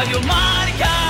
Radio Marca.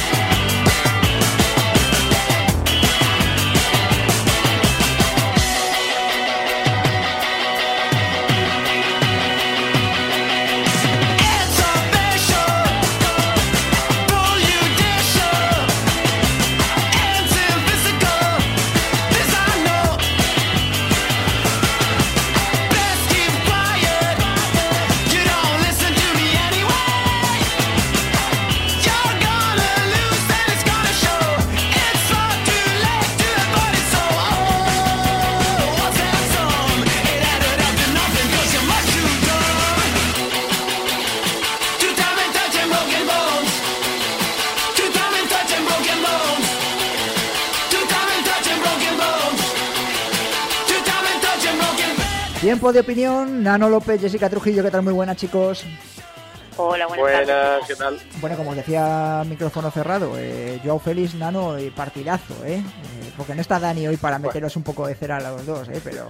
Tiempo de opinión, Nano López, Jessica Trujillo, ¿qué tal? Muy buenas, chicos. Hola, buenas, Buenas, tardes. ¿qué tal? Bueno, como os decía, micrófono cerrado, eh, Joao Félix, Nano y partidazo, ¿eh? Eh, Porque no está Dani hoy para meteros un poco de cera a los dos, ¿eh? Pero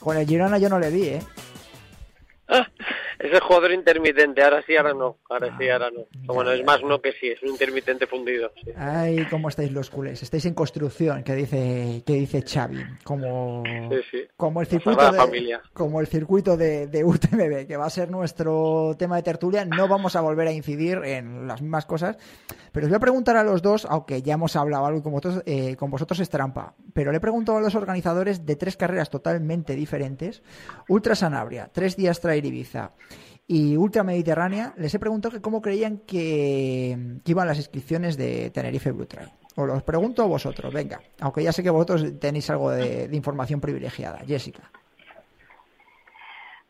con el Girona yo no le vi, ¿eh? Es el jugador intermitente, ahora sí, ahora no. Ahora sí, ahora no. Bueno, es más no que sí, es un intermitente fundido. sí. Ay, cómo estáis los culés. Estáis en construcción, que dice, que dice Xavi. Como, Sí, sí. como el circuito de, Familia. como el circuito de, de UTMB, que va a ser nuestro tema de tertulia. No vamos a volver a incidir en las mismas cosas. Pero os voy a preguntar a los dos, aunque ya hemos hablado algo con vosotros, eh, con vosotros es trampa. Pero le he preguntado a los organizadores de tres carreras totalmente diferentes. Ultra Sanabria, tres días Trail Ibiza y Ultra Mediterránea, les he preguntado que cómo creían que, iban las inscripciones de Tenerife Blue Trail. Os los pregunto a vosotros, venga, aunque ya sé que vosotros tenéis algo de, información privilegiada. Jessica.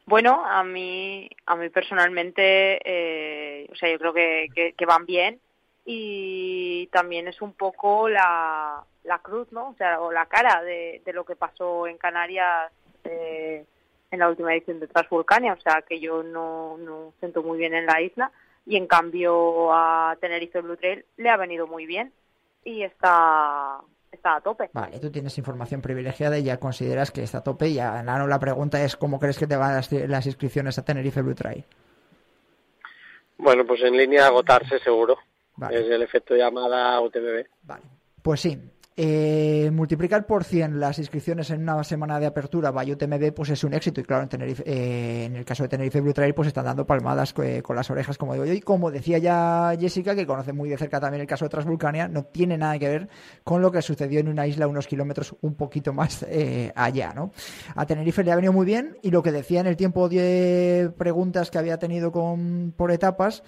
Bueno, a mí, a mí personalmente, eh, o sea, yo creo que, que, que van bien y también es un poco la, la cruz, ¿no? O sea, o la cara de, de lo que pasó en Canarias eh, en la última edición de Transvulcania, o sea, que yo no, no siento muy bien en la isla y en cambio a Tenerife Blue Trail le ha venido muy bien y está, está a tope. Vale, tú tienes información privilegiada y ya consideras que está a tope. Y ya, Nano, la pregunta es: ¿cómo crees que te van las, las inscripciones a Tenerife Blue Trail? Bueno, pues en línea a agotarse seguro. Vale. Es el efecto llamada UTMB. Pues sí. Eh, multiplicar por 100 las inscripciones en una semana de apertura by UTMB pues es un éxito y claro en, Tenerife, eh, en el caso de Tenerife Blue Trail pues están dando palmadas eh, con las orejas como digo yo y como decía ya Jessica que conoce muy de cerca también el caso de Transvulcania no tiene nada que ver con lo que sucedió en una isla unos kilómetros un poquito más eh, allá ¿no? a Tenerife le ha venido muy bien y lo que decía en el tiempo de preguntas que había tenido con por etapas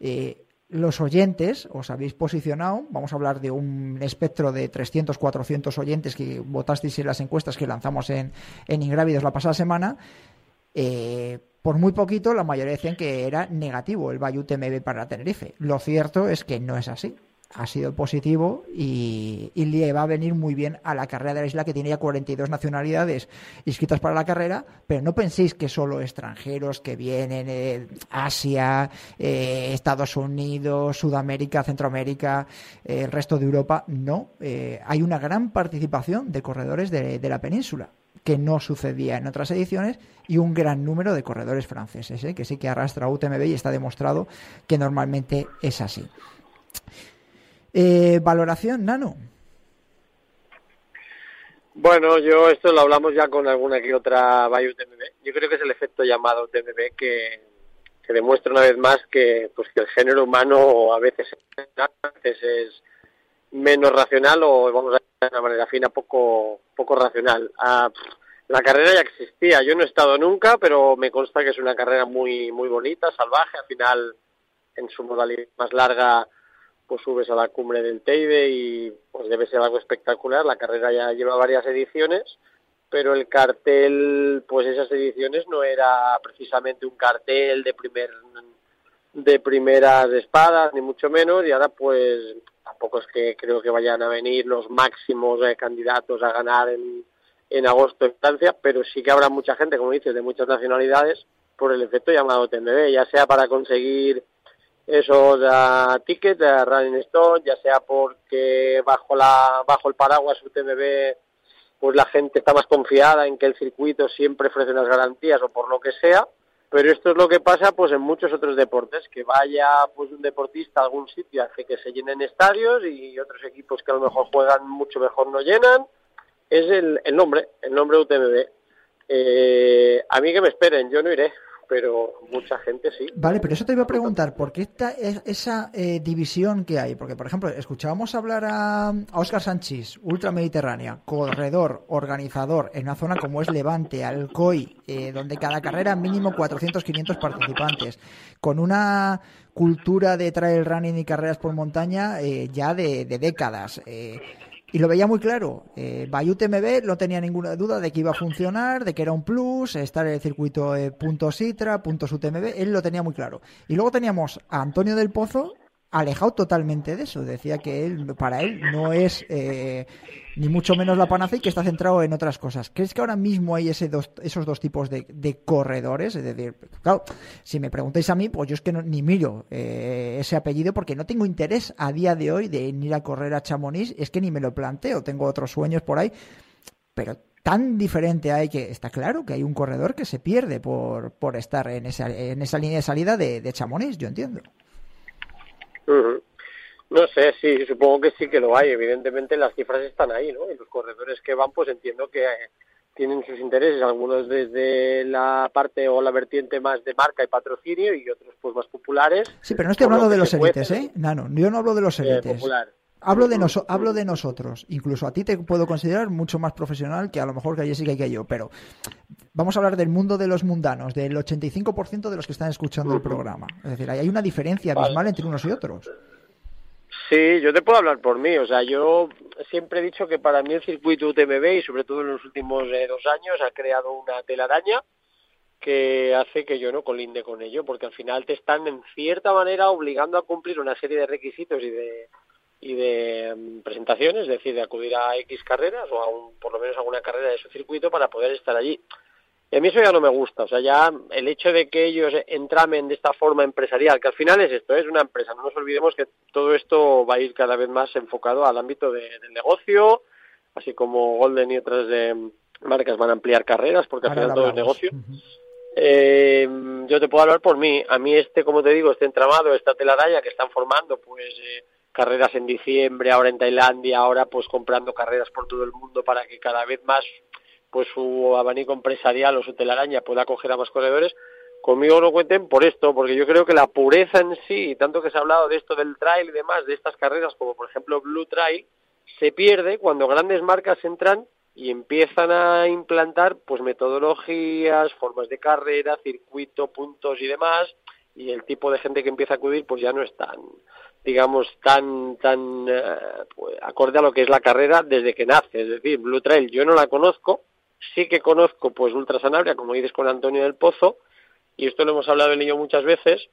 eh, los oyentes os habéis posicionado, vamos a hablar de un espectro de 300, 400 oyentes que votasteis en las encuestas que lanzamos en, en Ingrávidos la pasada semana, eh, por muy poquito la mayoría decían que era negativo el Bayou TMB para Tenerife. Lo cierto es que no es así ha sido positivo y, le va a venir muy bien a la carrera de la isla que tiene ya 42 nacionalidades inscritas para la carrera, pero no penséis que solo extranjeros que vienen de Asia, eh, Estados Unidos, Sudamérica, Centroamérica, eh, el resto de Europa, no, eh, hay una gran participación de corredores de, la península que no sucedía en otras ediciones y un gran número de corredores franceses, que sí que arrastra UTMB y está demostrado que normalmente es así. Eh, valoración, Nano. Bueno, yo esto lo hablamos ya con alguna que otra Bayou TMB. Yo creo que es el efecto llamado TMB que, que demuestra una vez más que, pues, que el género humano a veces, a veces es menos racional o, vamos a decir de una manera fina, poco, poco racional. Ah, la carrera ya existía. Yo no he estado nunca, pero me consta que es una carrera muy, muy bonita, salvaje. Al final, en su modalidad más larga, pues subes a la cumbre del Teide y pues debe ser algo espectacular. La carrera ya lleva varias ediciones, pero el cartel, pues esas ediciones no era precisamente un cartel de primer de primeras espadas, ni mucho menos, y ahora pues tampoco es que creo que vayan a venir los máximos eh, candidatos a ganar en, en agosto en Francia, pero sí que habrá mucha gente, como dices, de muchas nacionalidades por el efecto llamado TMB, ya sea para conseguir esos uh, tickets de Running Stone, ya sea porque bajo la bajo el paraguas UTMB pues la gente está más confiada en que el circuito siempre ofrece unas garantías o por lo que sea, pero esto es lo que pasa pues en muchos otros deportes, que vaya pues un deportista a algún sitio hace que se llenen estadios y otros equipos que a lo mejor juegan mucho mejor no llenan, es el, el nombre, el nombre UTMB. Eh, a mí que me esperen, yo no iré, pero mucha gente sí. Vale, pero eso te iba a preguntar, ¿por qué esta, esa eh, división que hay? Porque, por ejemplo, escuchábamos hablar a, Oscar Sánchez, ultramediterránea, corredor, organizador, en una zona como es Levante, Alcoy, eh, donde cada carrera mínimo 400-500 participantes, con una cultura de trail running y carreras por montaña eh, ya de, de décadas. Eh, y lo veía muy claro. Eh, Bayou TMB no tenía ninguna duda de que iba a funcionar, de que era un plus, estar en el circuito eh, puntos ITRA, puntos UTMB, él lo tenía muy claro. Y luego teníamos a Antonio del Pozo alejado totalmente de eso. Decía que él, para él no es eh, ni mucho menos la panacea y que está centrado en otras cosas. ¿Crees que ahora mismo hay ese dos, esos dos tipos de, corredores? Es decir, claro, si me preguntáis a mí, pues yo es que ni miro eh, ese apellido porque no tengo interés a día de hoy de ir a correr a Chamonix. Es que ni me lo planteo. Tengo otros sueños por ahí. Pero tan diferente hay que está claro que hay un corredor que se pierde por, por estar en esa, en esa línea de salida de, de Chamonix, yo entiendo. No sé, sí, supongo que sí que lo hay. Evidentemente las cifras están ahí, ¿no? Y los corredores que van, pues entiendo que eh, tienen sus intereses, algunos desde la parte o la vertiente más de marca y patrocinio y otros pues más populares. Sí, pero no estoy hablando de los élites, ¿eh? No, no, yo no hablo de los eh, élites. Hablo de, hablo de nosotros. Incluso a ti te puedo considerar mucho más profesional que a lo mejor que a Jessica y que yo. Pero vamos a hablar del mundo de los mundanos, del 85% de los que están escuchando el programa. Es decir, hay una diferencia abismal entre unos y otros. Sí, yo te puedo hablar por mí. O sea, yo siempre he dicho que para mí el circuito UTMB y sobre todo en los últimos eh, dos años ha creado una telaraña que hace que yo no colinde con ello, porque al final te están en cierta manera obligando a cumplir una serie de requisitos y de y de presentaciones, es decir, de acudir a X carreras o a un, por lo menos a alguna carrera de su circuito para poder estar allí. Y a mí eso ya no me gusta, o sea, ya el hecho de que ellos entramen de esta forma empresarial, que al final es esto, es una empresa, no nos olvidemos que todo esto va a ir cada vez más enfocado al ámbito del negocio, así como Golden y otras de marcas van a ampliar carreras, porque al final todo es negocio. Eh, yo te puedo hablar por mí. A mí este, como te digo, este entramado, esta telaraña que están formando, pues eh, carreras en diciembre, ahora en Tailandia, ahora pues comprando carreras por todo el mundo para que cada vez más pues su abanico empresarial o su telaraña pueda acoger a más corredores. Conmigo no cuenten por esto, porque yo creo que la pureza en sí, tanto que se ha hablado de esto del trail y demás, de estas carreras como por ejemplo Blue Trail, se pierde cuando grandes marcas entran y empiezan a implantar pues metodologías, formas de carrera, circuito, puntos y demás, y el tipo de gente que empieza a acudir pues ya no es tan digamos tan tan eh, pues, acorde a lo que es la carrera desde que nace. Es decir Blue Trail yo no la conozco. Sí que conozco pues Ultra Sanabria como dices con Antonio del Pozo. Y esto lo hemos hablado en ello muchas veces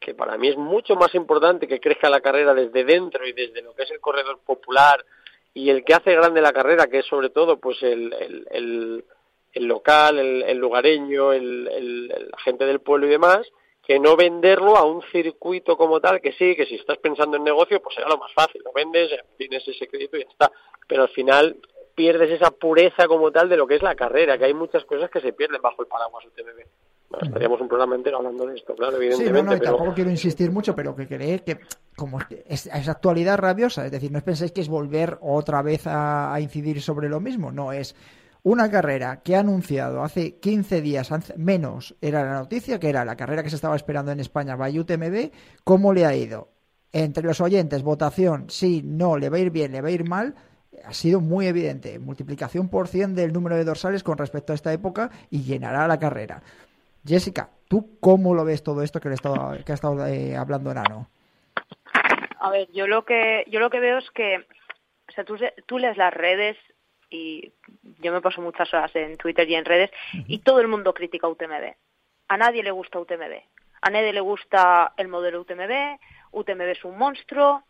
que para mí es mucho más importante que crezca la carrera desde dentro y desde lo que es el corredor popular y el que hace grande la carrera que es sobre todo pues el, el, el, local el, el lugareño el, la gente del pueblo y demás que no venderlo a un circuito como tal, que sí, que si estás pensando en negocio, pues será lo más fácil, lo vendes, tienes ese crédito y ya está. Pero al final pierdes esa pureza como tal de lo que es la carrera, que hay muchas cosas que se pierden bajo el paraguas UTMB. Bueno, estaríamos un programa entero hablando de esto, claro, evidentemente. Sí, no, no, y tampoco quiero insistir mucho, pero que creer que como es, es, actualidad rabiosa, es decir, no penséis que es volver otra vez a, a incidir sobre lo mismo, no, es una carrera que ha anunciado hace 15 días menos era la noticia, que era la carrera que se estaba esperando en España, by UTMB, ¿cómo le ha ido? Entre los oyentes, votación, sí, no, le va a ir bien, le va a ir mal, ha sido muy evidente. Multiplicación por 100 del número de dorsales con respecto a esta época y llenará la carrera. Jessica, ¿tú cómo lo ves todo esto que, le estado, que ha estado eh, hablando Nano? A ver, yo lo que yo lo que veo es que o sea, tú, tú lees las redes y yo me paso muchas horas en Twitter y en redes y todo el mundo critica UTMB. A nadie le gusta UTMB. A nadie le gusta el modelo UTMB. UTMB es un monstruo,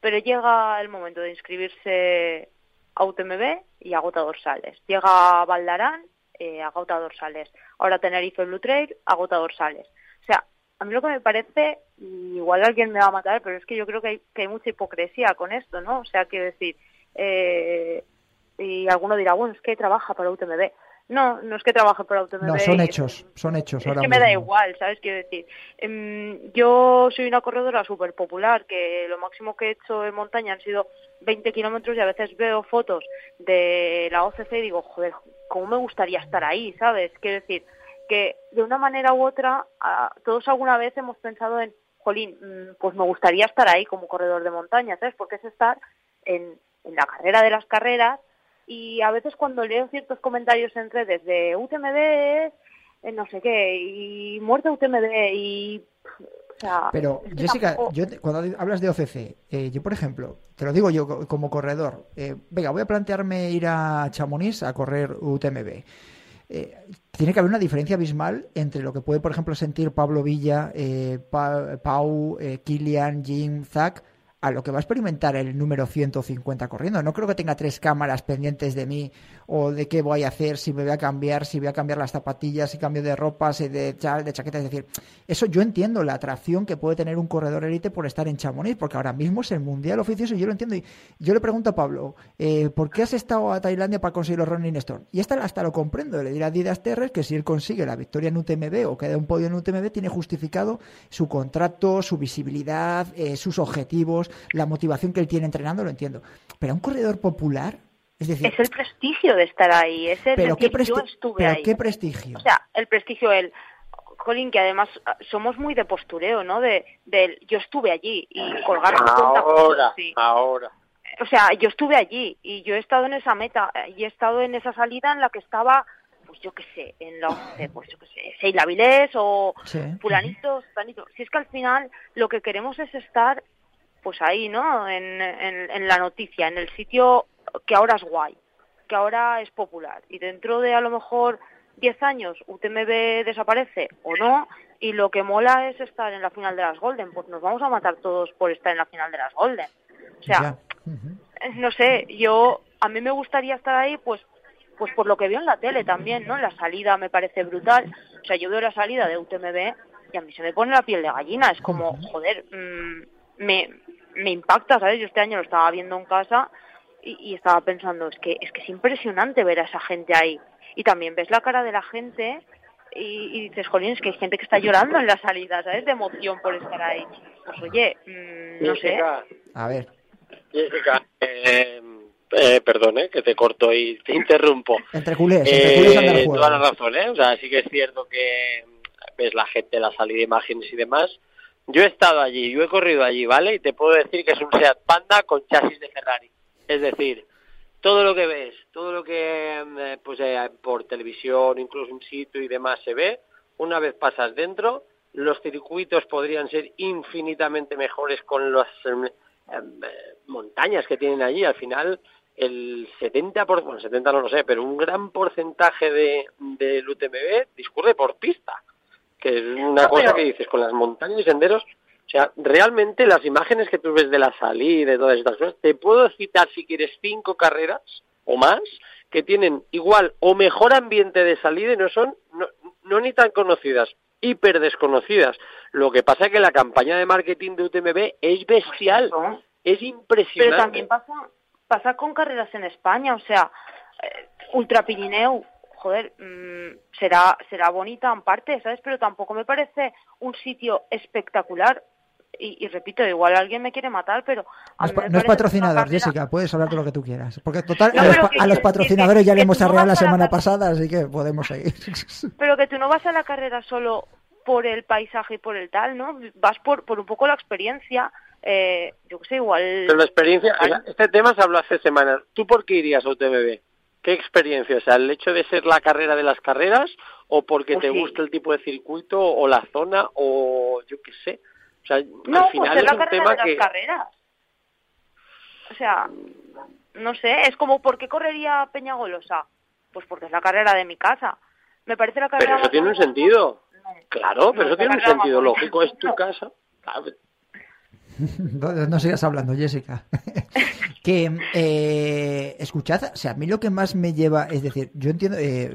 pero llega el momento de inscribirse a UTMB y agota dorsales. Llega Valdarán, eh, agota dorsales. Ahora Tenerife Blue Trail, agota dorsales. O sea, a mí lo que me parece, igual alguien me va a matar, pero es que yo creo que hay, que hay mucha hipocresía con esto, ¿no? O sea, quiero decir, eh, y alguno dirá, bueno, es que trabaja para UTMB. No, no es que trabaje para UTMB. No, son hechos, son hechos. Es que me da igual, ¿sabes? Quiero decir, yo soy una corredora súper popular, que lo máximo que he hecho en montaña han sido 20 kilómetros y a veces veo fotos de la OCC y digo, joder, ¿cómo me gustaría estar ahí, ¿sabes? Quiero decir, que de una manera u otra, todos alguna vez hemos pensado en, jolín, pues me gustaría estar ahí como corredor de montaña, ¿sabes? Porque es estar en, en la carrera de las carreras y a veces cuando leo ciertos comentarios en redes de UTMB, eh, no sé qué, y muerte UTMB, y... O sea, Pero, Jessica, yo cuando hablas de OCC, eh, yo, por ejemplo, te lo digo yo como corredor, eh, venga, voy a plantearme ir a Chamonix a correr UTMB. Eh, tiene que haber una diferencia abismal entre lo que puede, por ejemplo, sentir Pablo Villa, eh, pa Pau, eh, Kilian, Jim, Zach, a lo que va a experimentar el número 150 corriendo. No creo que tenga tres cámaras pendientes de mí o de qué voy a hacer, si me voy a cambiar, si voy a cambiar las zapatillas, si cambio de ropa, si de, de chaqueta. Es decir, eso yo entiendo la atracción que puede tener un corredor élite por estar en Chamonix, porque ahora mismo es el mundial oficioso y yo lo entiendo. Y yo le pregunto a Pablo, eh, ¿por qué has estado a Tailandia para conseguir los Running Stone? Y esta hasta lo comprendo. Le dirá a Didas Terres que si él consigue la victoria en UTMB o queda un podio en UTMB, tiene justificado su contrato, su visibilidad, eh, sus objetivos la motivación que él tiene entrenando, lo entiendo. Pero a un corredor popular, es decir... Es el prestigio de estar ahí, es el pero decir, qué yo estuve pero ahí. qué prestigio. O sea, el prestigio, el... Colin, que además somos muy de postureo, ¿no? De, de yo estuve allí y colgar ahora, sí. ahora. O sea, yo estuve allí y yo he estado en esa meta y he estado en esa salida en la que estaba pues yo qué sé, en la OCC, pues yo qué sé, Seila Vilés o sí. fulanitos. Si es que al final lo que queremos es estar pues ahí, ¿no? En, en, en, la noticia, en el sitio que ahora es guay, que ahora es popular. Y dentro de a lo mejor 10 años UTMB desaparece o no, y lo que mola es estar en la final de las Golden, pues nos vamos a matar todos por estar en la final de las Golden. O sea, uh -huh. no sé, yo, a mí me gustaría estar ahí, pues pues por lo que veo en la tele también, ¿no? La salida me parece brutal. O sea, yo veo la salida de UTMB y a mí se me pone la piel de gallina. Es como, joder, mmm, me, me impacta, ¿sabes? Yo este año lo estaba viendo en casa y, y, estaba pensando, es que, es que es impresionante ver a esa gente ahí. Y también ves la cara de la gente y, y dices, jolín, es que hay gente que está llorando en la salida, ¿sabes? De emoción por estar ahí. Pues oye, mmm, no Jessica, sé. A ver. Jessica, eh, eh, perdón, eh, que te corto y te interrumpo. Entre culés, entre culés eh, Toda la razón, ¿eh? O sea, sí que es cierto que ves la gente, la salida de imágenes y demás, yo he estado allí, yo he corrido allí, ¿vale? Y te puedo decir que es un Seat Panda con chasis de Ferrari. Es decir, todo lo que ves, todo lo que pues eh, por televisión, incluso in situ y demás se ve, una vez pasas dentro, los circuitos podrían ser infinitamente mejores con las em, em, montañas que tienen allí. Al final, el 70%, por, bueno, 70 no lo sé, pero un gran porcentaje de, del UTMB discurre por pista, que es una cosa que dices, con las montañas y senderos, o sea, realmente las imágenes que tú ves de la salida y todas estas cosas, te puedo citar si quieres cinco carreras o más que tienen igual o mejor ambiente de salida y no son, no, no ni tan conocidas, hiper desconocidas. Lo que pasa es que la campaña de marketing de UTMB es bestial, es impresionante. Pero también pasa, pasa con carreras en España, o sea, eh, Ultra Pirineu, joder, mmm, será, será bonita en parte, ¿sabes? Pero tampoco me parece un sitio espectacular. Y, y, repito, igual alguien me quiere matar, pero... No es, no es patrocinador, Jessica, puedes hablar de lo que tú quieras. Porque total, no, a, los, a los, patrocinadores que, ya le hemos arreglado la semana la pasada, así que podemos seguir. Pero que tú no vas a la carrera solo por el paisaje y por el tal, ¿no? Vas por, por un poco la experiencia, eh, yo que sé, igual... Pero la experiencia, este tema se habló hace semanas. ¿Tú por qué irías a UTMB? ¿Qué experiencia? O sea, ¿el hecho de ser la carrera de las carreras o porque pues te sí. gusta el tipo de circuito o la zona o yo qué sé? O sea, no, al final pues es la un carrera tema de las que... carreras. O sea, no sé, es como ¿por qué correría Peñagolosa? Pues porque es la carrera de mi casa. Me parece la carrera Pero eso tiene un sentido. No. Claro, pero eso tiene un sentido lógico, es tu casa. No sigas hablando, Jessica. que eh, escuchad, o sea, a mí lo que más me lleva, es decir, yo entiendo, eh,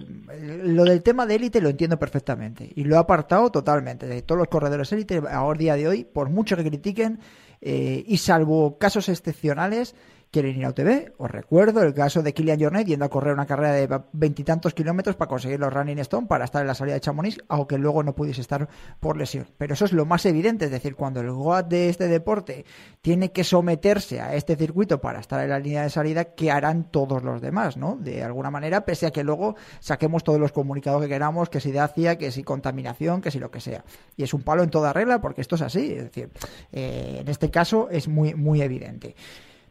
lo del tema de élite lo entiendo perfectamente y lo he apartado totalmente. De todos los corredores élite, ahora día de hoy, por mucho que critiquen, eh, y salvo casos excepcionales, quieren ir a. Os recuerdo el caso de Kilian Jornet yendo a correr una carrera de veintitantos kilómetros para conseguir los Running Stone para estar en la salida de Chamonix, aunque luego no pudiese estar por lesión. Pero eso es lo más evidente, es decir, cuando el GOAT de este deporte tiene que someterse a este circuito para estar en la línea de salida, ¿qué harán todos los demás? ¿no? De alguna manera, pese a que luego saquemos todos los comunicados que queramos, que si dacia, que si contaminación, que si lo que sea. Y es un palo en toda regla porque esto es así. Es decir, eh, en este caso es muy, muy evidente.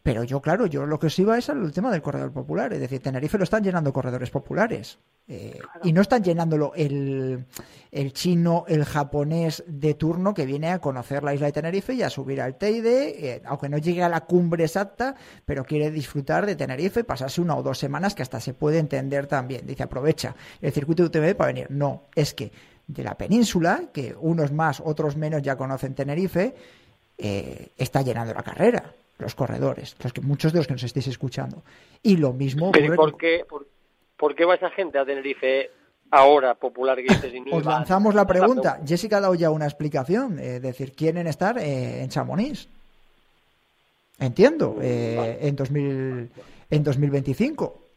Pero yo, claro, yo lo que os iba es al tema del corredor popular. Es decir, Tenerife lo están llenando corredores populares. Eh, claro. Y no están llenándolo el, el, chino, el japonés de turno que viene a conocer la isla de Tenerife y a subir al Teide, eh, aunque no llegue a la cumbre exacta, pero quiere disfrutar de Tenerife, pasarse una o dos semanas que hasta se puede entender también. Dice, aprovecha el circuito de UTMB para venir. No, es que de la península, que unos más, otros menos ya conocen Tenerife, eh, está llenando la carrera los corredores, los que muchos de los que nos estéis escuchando. Y lo mismo Pero ¿por qué, por, por, qué va esa gente a Tenerife ahora, popular que dices? Os lanzamos la pregunta. Jessica ha dado ya una explicación, es eh, decir, quieren estar eh, en Chamonix. Entiendo, eh, en, 2000, en 2025.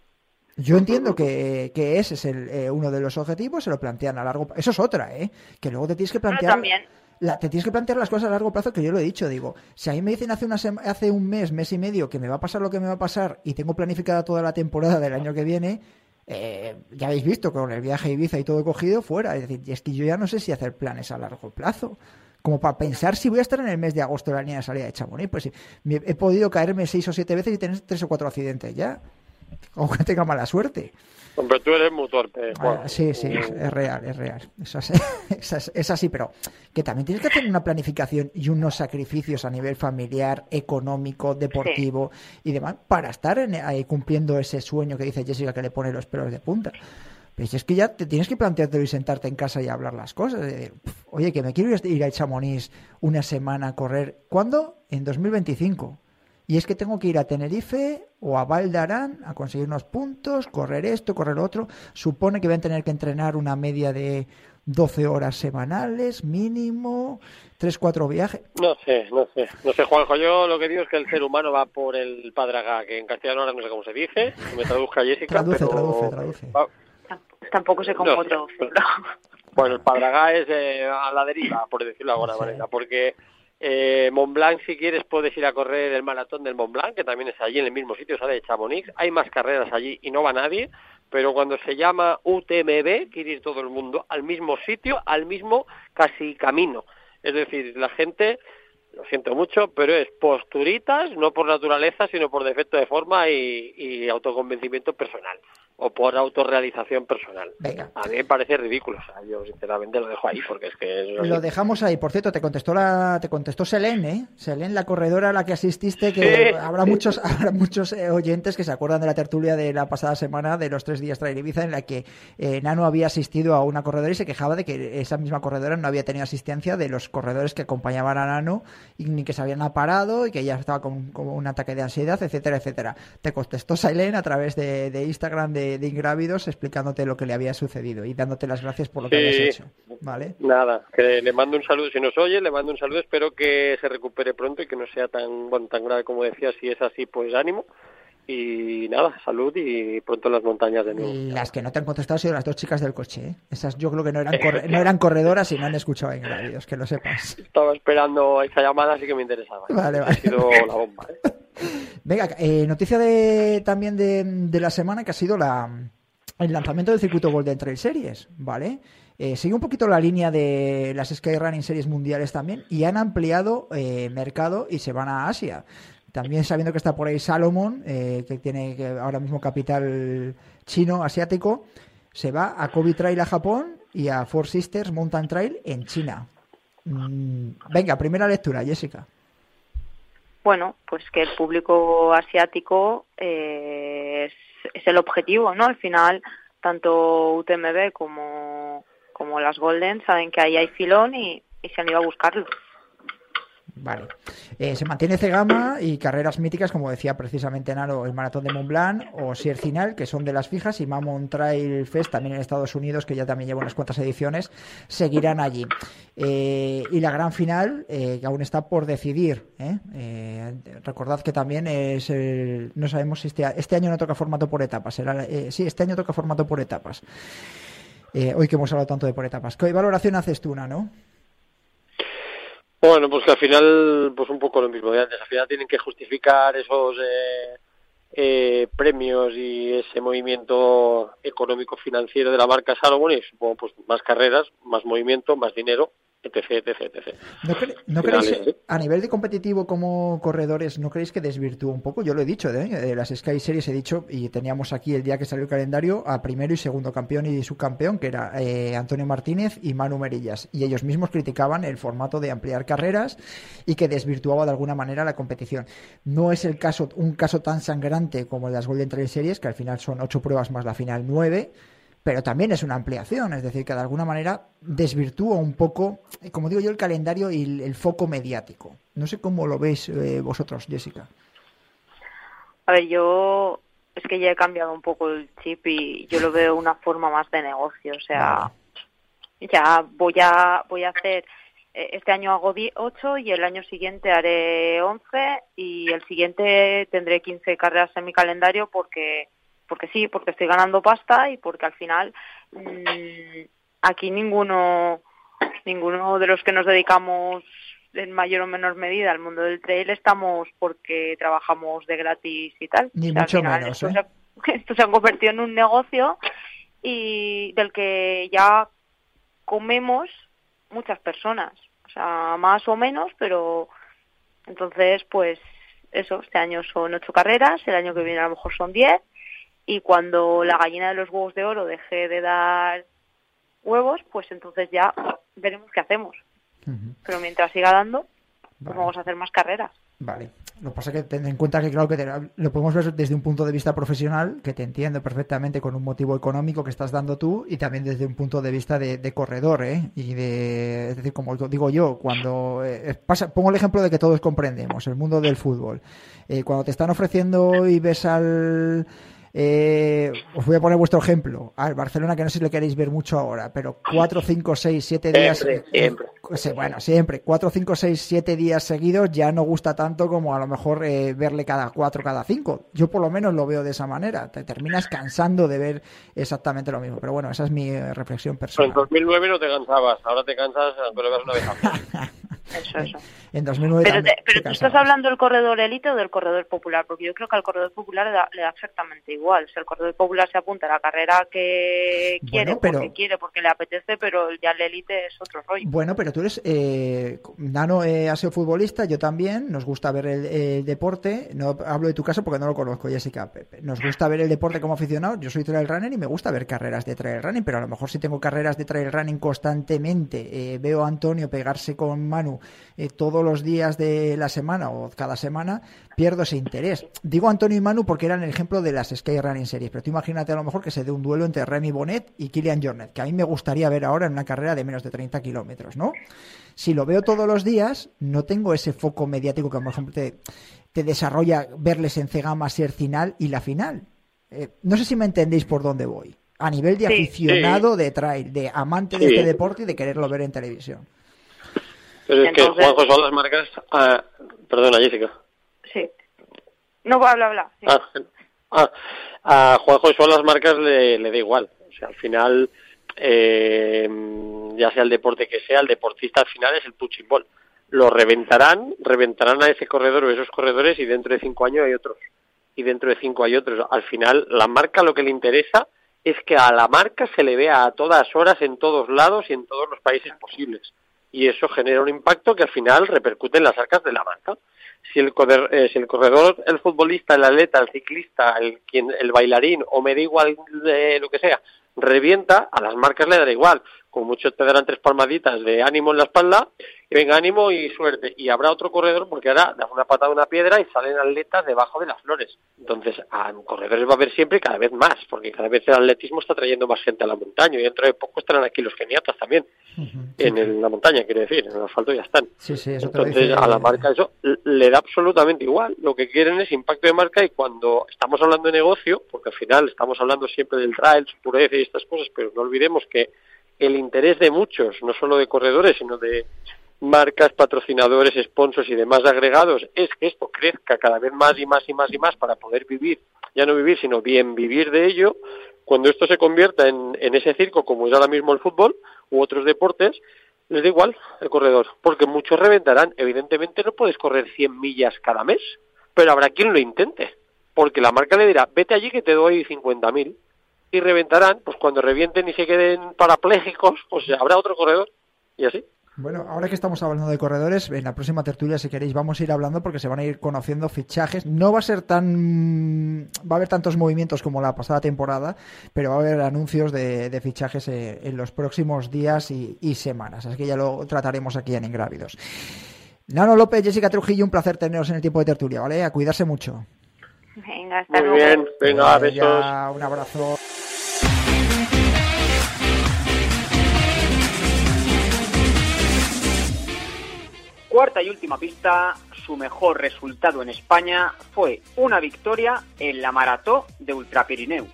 Yo entiendo que, que ese es el, eh, uno de los objetivos, se lo plantean a largo plazo. Eso es otra, ¿eh? Que luego te tienes que plantear... Pero también la, te tienes que plantear las cosas a largo plazo, que yo lo he dicho, digo, si a mí me dicen hace, una hace un mes, mes y medio, que me va a pasar lo que me va a pasar y tengo planificada toda la temporada del año que viene, eh, ya habéis visto con el viaje a Ibiza y todo cogido fuera, es decir, es que yo ya no sé si hacer planes a largo plazo. Como para pensar si voy a estar en el mes de agosto en la línea de salida de Chamonix, pues me, he podido caerme seis o siete veces y tener tres o cuatro accidentes ya, aunque tenga mala suerte. Hombre, tú eres muy torpe. Ah, sí, sí, es, es, real, es real. Es así, es, es así, pero que también tienes que hacer una planificación y unos sacrificios a nivel familiar, económico, deportivo sí. y demás para estar en, ahí cumpliendo ese sueño que dice Jessica que le pone los pelos de punta. Pero es que ya te tienes que plantearte y sentarte en casa y hablar las cosas. Decir, Oye, que me quiero ir a Chamonix una semana a correr. ¿Cuándo? En 2025. Y es que tengo que ir a Tenerife o a Valdarán a conseguir unos puntos, correr esto, correr lo otro. Supone que voy a tener que entrenar una media de 12 horas semanales, mínimo, 3, 4 viajes. No sé, no sé. No sé, Juanjo, yo lo que digo es que el ser humano va por el padragá, que en castellano ahora no sé cómo se dice. Me traduzca Jessica. Traduce, pero... traduce, traduce. Va... Tampoco sé cómo no, traducirlo. Bueno, el padragá es eh, a la deriva, por decirlo de alguna sí. manera, porque eh, Mont Blanc, si quieres, puedes ir a correr el maratón del Mont Blanc, que también es allí en el mismo sitio, sale de Chamonix. Hay más carreras allí y no va nadie, pero cuando se llama UTMB, quiere ir todo el mundo al mismo sitio, al mismo casi camino. Es decir, la gente, lo siento mucho, pero es posturitas, no por naturaleza, sino por defecto de forma y, y autoconvencimiento personal. O por autorrealización personal. Venga. A mí me parece ridículo, o sea, yo sinceramente lo dejo ahí porque es que... es- Lo dejamos ahí. Por cierto, te contestó la, te contestó Selene, ¿eh? Selene, la corredora a la que asististe, que Sí. habrá muchos, habrá muchos eh, oyentes que se acuerdan de la tertulia de la pasada semana de los tres días Trail Ibiza en la que eh, Nano había asistido a una corredora y se quejaba de que esa misma corredora no había tenido asistencia de los corredores que acompañaban a Nano y ni que se habían aparado y que ella estaba con, con un ataque de ansiedad, etcétera, etcétera. Te contestó Selene a través de, de Instagram de, de Ingrávidos explicándote lo que le había sucedido y dándote las gracias por lo que habías hecho. ¿Vale? Nada, que le mando un saludo, si nos oye, le mando un saludo, espero que se recupere pronto y que no sea tan, bueno, tan grave como decía, si es así, pues ánimo. Y nada, salud y pronto en las montañas de nuevo. Las que no te han contestado han sido las dos chicas del coche. ¿eh? Esas yo creo que no eran, corre- no eran corredoras y no han escuchado en Ingrávidos, que lo sepas. Estaba esperando esa llamada, así que me interesaba. Vale, Ha sido la bomba. ¿eh? Venga, eh, noticia de, también de, de la semana que ha sido la, el lanzamiento del circuito Golden Trail Series, ¿vale? Eh, sigue un poquito la línea de las Skyrunning Series mundiales también y han ampliado eh, mercado y se van a Asia. También sabiendo que está por ahí Salomon, eh, que tiene ahora mismo capital chino, asiático, se va a Kobe Trail a Japón y a Four Sisters Mountain Trail en China. Mm, venga, primera lectura, Jessica. Bueno, pues que el público asiático eh, es, el objetivo, ¿no? Al final, tanto UTMB como, como las Golden saben que ahí hay filón y, y se han ido a buscarlo. Vale. Eh, se mantiene Cegama y carreras míticas, como decía precisamente Naro, el Maratón de Mont Blanc o Siercinal, que son de las fijas, y Mammoth Trail Fest, también en Estados Unidos, que ya también lleva unas cuantas ediciones, seguirán allí. Eh, y la gran final, eh, que aún está por decidir. ¿eh? Eh, recordad que también es el- no sabemos si este, este año no toca formato por etapas. Sí, este año toca formato por etapas. Hoy que hemos hablado tanto de por etapas. ¿Qué valoración haces tú, Nano? Bueno, pues que al final, pues un poco lo mismo de antes. Al final tienen que justificar esos eh, eh, premios y ese movimiento económico-financiero de la marca Salomon y supongo pues más carreras, más movimiento, más dinero, etc, etc, etc. ¿No, cre- no Finales, creéis, a nivel de competitivo como corredores, no creéis que desvirtúa un poco? Yo lo he dicho, ¿eh? de las Sky Series he dicho, y teníamos aquí el día que salió el calendario a primero y segundo campeón y subcampeón, que era eh, Antonio Martínez y Manu Merillas. Y ellos mismos criticaban el formato de ampliar carreras y que desvirtuaba de alguna manera la competición. No es el caso, un caso tan sangrante como de las Golden Trail Series, que al final son ocho pruebas más la final nueve, pero también es una ampliación, es decir, que de alguna manera desvirtúa un poco, como digo yo, el calendario y el, el foco mediático. No sé cómo lo veis eh, vosotros, Jessica. A ver, yo es que ya he cambiado un poco el chip y yo lo veo una forma más de negocio. O sea, ya voy a voy a hacer eh, este año hago 8 y el año siguiente haré 11 y el siguiente tendré 15 carreras en mi calendario porque porque sí, porque estoy ganando pasta y porque al final mm, aquí ninguno ninguno de los que nos dedicamos en mayor o menor medida al mundo del trail estamos porque trabajamos de gratis y tal. Ni O sea, al mucho final menos, esto, ¿eh? se ha, esto se ha convertido en un negocio y del que ya comemos muchas personas, o sea, más o menos, pero entonces, pues eso, este año son ocho carreras, el año que viene a lo mejor son diez, y cuando la gallina de los huevos de oro deje de dar huevos, pues entonces ya veremos qué hacemos. Pero mientras siga dando, pues vamos a hacer más carreras. Vale. Lo que pasa es que ten en cuenta que, claro, que te- lo podemos ver desde un punto de vista profesional, que te entiendo perfectamente con un motivo económico que estás dando tú, y también desde un punto de vista de, de corredor, ¿eh? Y de, es decir, como digo yo, cuando eh, pasa, pongo el ejemplo de que todos comprendemos, el mundo del fútbol. Eh, cuando te están ofreciendo y ves al. Eh, os voy a poner vuestro ejemplo. Al Barcelona, que no sé si le queréis ver mucho ahora, pero 4, 5, 6, 7 días. Siempre, siempre. Sí, bueno, siempre. 4, 5, 6, 7 días seguidos ya no gusta tanto como a lo mejor eh, verle cada 4, cada 5. Yo por lo menos lo veo de esa manera. Te terminas cansando de ver exactamente lo mismo. Pero bueno, esa es mi eh, reflexión Pero en personal. 2009 no te cansabas, ahora te cansas aunque lo una vez mes. Eso, eso. En 2009 Pero, también pero tú estás hablando del corredor élite o del corredor popular, porque yo creo que al corredor popular le da, le da exactamente igual. O sea, el corredor popular se apunta a la carrera que quiere, pero- porque quiere, porque le apetece, pero ya el élite es otro rollo. Bueno, pero tú eres. Eh, Nano eh, ha sido futbolista, yo también. Nos gusta ver el, el deporte. No hablo de tu caso porque no lo conozco, Jessica. Nos gusta ver el deporte como aficionado. Yo soy trail runner y me gusta ver carreras de trail running, pero a lo mejor si tengo carreras de trail running constantemente, eh, veo a Antonio pegarse con Manu eh, todos los días de la semana o cada semana, pierdo ese interés. Digo Antonio y Manu porque eran el ejemplo de las Sky Running Series, pero tú imagínate a lo mejor que se dé un duelo entre Remy Bonnet y Kilian Jornet, que a mí me gustaría ver ahora en una carrera de menos de 30 kilómetros, ¿no? Si lo veo todos los días, no tengo ese foco mediático que, por ejemplo, te, te desarrolla verles en Cegama ser final y la final. Eh, no sé si me entendéis por dónde voy. A nivel de Sí. aficionado de trail, de amante de Sí. este deporte y de quererlo ver en televisión. Pero es que Juanjo son las marcas... ah, perdona, Jessica. Sí. No, habla, habla. sí. Ah, ah, a Juanjo son las marcas le, le da igual. O sea, al final, eh, ya sea el deporte que sea, el deportista al final es el punching ball. Lo reventarán, reventarán a ese corredor o esos corredores y dentro de cinco años hay otros. Y dentro de cinco hay otros. Al final, la marca lo que le interesa es que a la marca se le vea a todas horas en todos lados y en todos los países posibles. Y eso genera un impacto que al final repercute en las arcas de la marca si el, corredor, eh, si el corredor, el futbolista, el atleta, el ciclista, el, quien, el bailarín o me da igual de lo que sea, revienta, a las marcas le dará igual. Con mucho te darán tres palmaditas de ánimo en la espalda, y venga ánimo y suerte. Y habrá otro corredor porque ahora da una patada a una piedra y salen atletas debajo de las flores. Entonces, a corredores va a haber siempre y cada vez más, porque cada vez el atletismo está trayendo más gente a la montaña y dentro de poco estarán aquí los geniatas también. En el- la montaña, quiero decir, en el asfalto ya están. Sí, sí, eso Entonces, dice- a la marca eso le da absolutamente igual. Lo que quieren es impacto de marca y cuando estamos hablando de negocio, porque al final estamos hablando siempre del trail, su pureza y estas cosas, pero no olvidemos que el interés de muchos, no solo de corredores, sino de marcas, patrocinadores, sponsors y demás agregados, es que esto crezca cada vez más y más y más y más para poder vivir, ya no vivir, sino bien vivir de ello. Cuando esto se convierta en, en ese circo, como es ahora mismo el fútbol u otros deportes, les da igual el corredor, porque muchos reventarán. Evidentemente no puedes correr 100 millas cada mes, pero habrá quien lo intente, porque la marca le dirá, vete allí que te doy 50.000 y reventarán, pues cuando revienten y se queden parapléjicos, pues habrá otro corredor y así. Bueno, ahora que estamos hablando de corredores, en la próxima tertulia, si queréis, vamos a ir hablando porque se van a ir conociendo fichajes. No va a ser tan. Va a haber tantos movimientos como la pasada temporada, pero va a haber anuncios de, fichajes eh, en los próximos días y, y semanas. Así que ya lo trataremos aquí en Ingrávidos. Nano López, Jessica Trujillo, un placer teneros en el tiempo de tertulia, ¿vale? A cuidarse mucho. Venga, hasta Muy luego. bien, venga, besos. un abrazo. Cuarta y última pista, su mejor resultado en España fue una victoria en la maratón de Ultrapirineu.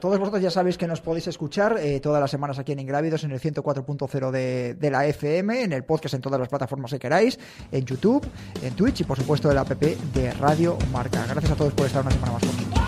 Todos vosotros ya sabéis que nos podéis escuchar eh, todas las semanas aquí en Ingrávidos en el 104.0 de, de la FM, en el podcast en todas las plataformas que queráis, en YouTube, en Twitch y por supuesto en la app de Radio Marca. Gracias a todos por estar una semana más con nosotros.